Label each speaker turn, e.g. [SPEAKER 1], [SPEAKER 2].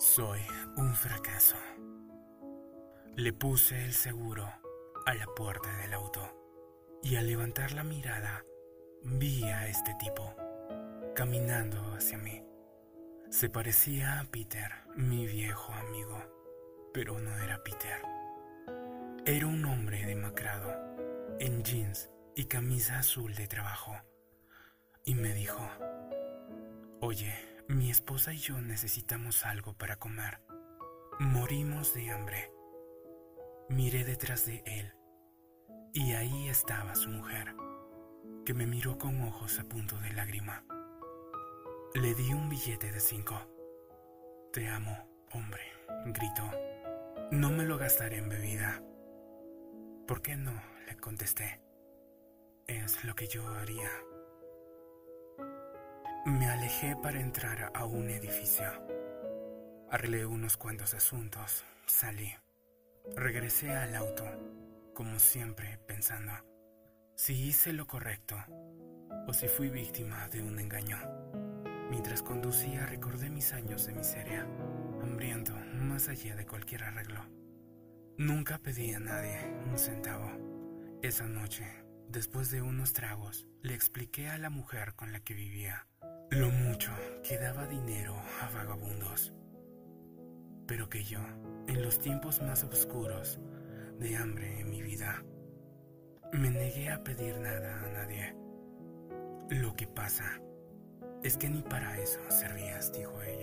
[SPEAKER 1] Soy un fracaso. Le puse el seguro a la puerta del auto y al levantar la mirada vi a este tipo caminando hacia mí. Se parecía a Peter, mi viejo amigo, pero no era Peter. Era un hombre demacrado, en jeans y camisa azul de trabajo, y me dijo, Oye, mi esposa y yo necesitamos algo para comer. Morimos de hambre. Miré detrás de él y ahí estaba su mujer, que me miró con ojos a punto de lágrima. Le di un billete de cinco. Te amo, hombre, gritó. No me lo gastaré en bebida. ¿Por qué no? le contesté. Es lo que yo haría. Me alejé para entrar a un edificio. Arreglé unos cuantos asuntos, salí. Regresé al auto, como siempre, pensando si hice lo correcto o si fui víctima de un engaño. Mientras conducía recordé mis años de miseria, hambriento más allá de cualquier arreglo. Nunca pedí a nadie un centavo. Esa noche, después de unos tragos, le expliqué a la mujer con la que vivía lo mucho que daba dinero a vagabundos, pero que yo, en los tiempos más oscuros de hambre en mi vida, me negué a pedir nada a nadie. Lo que pasa es que ni para eso servías, dijo ella.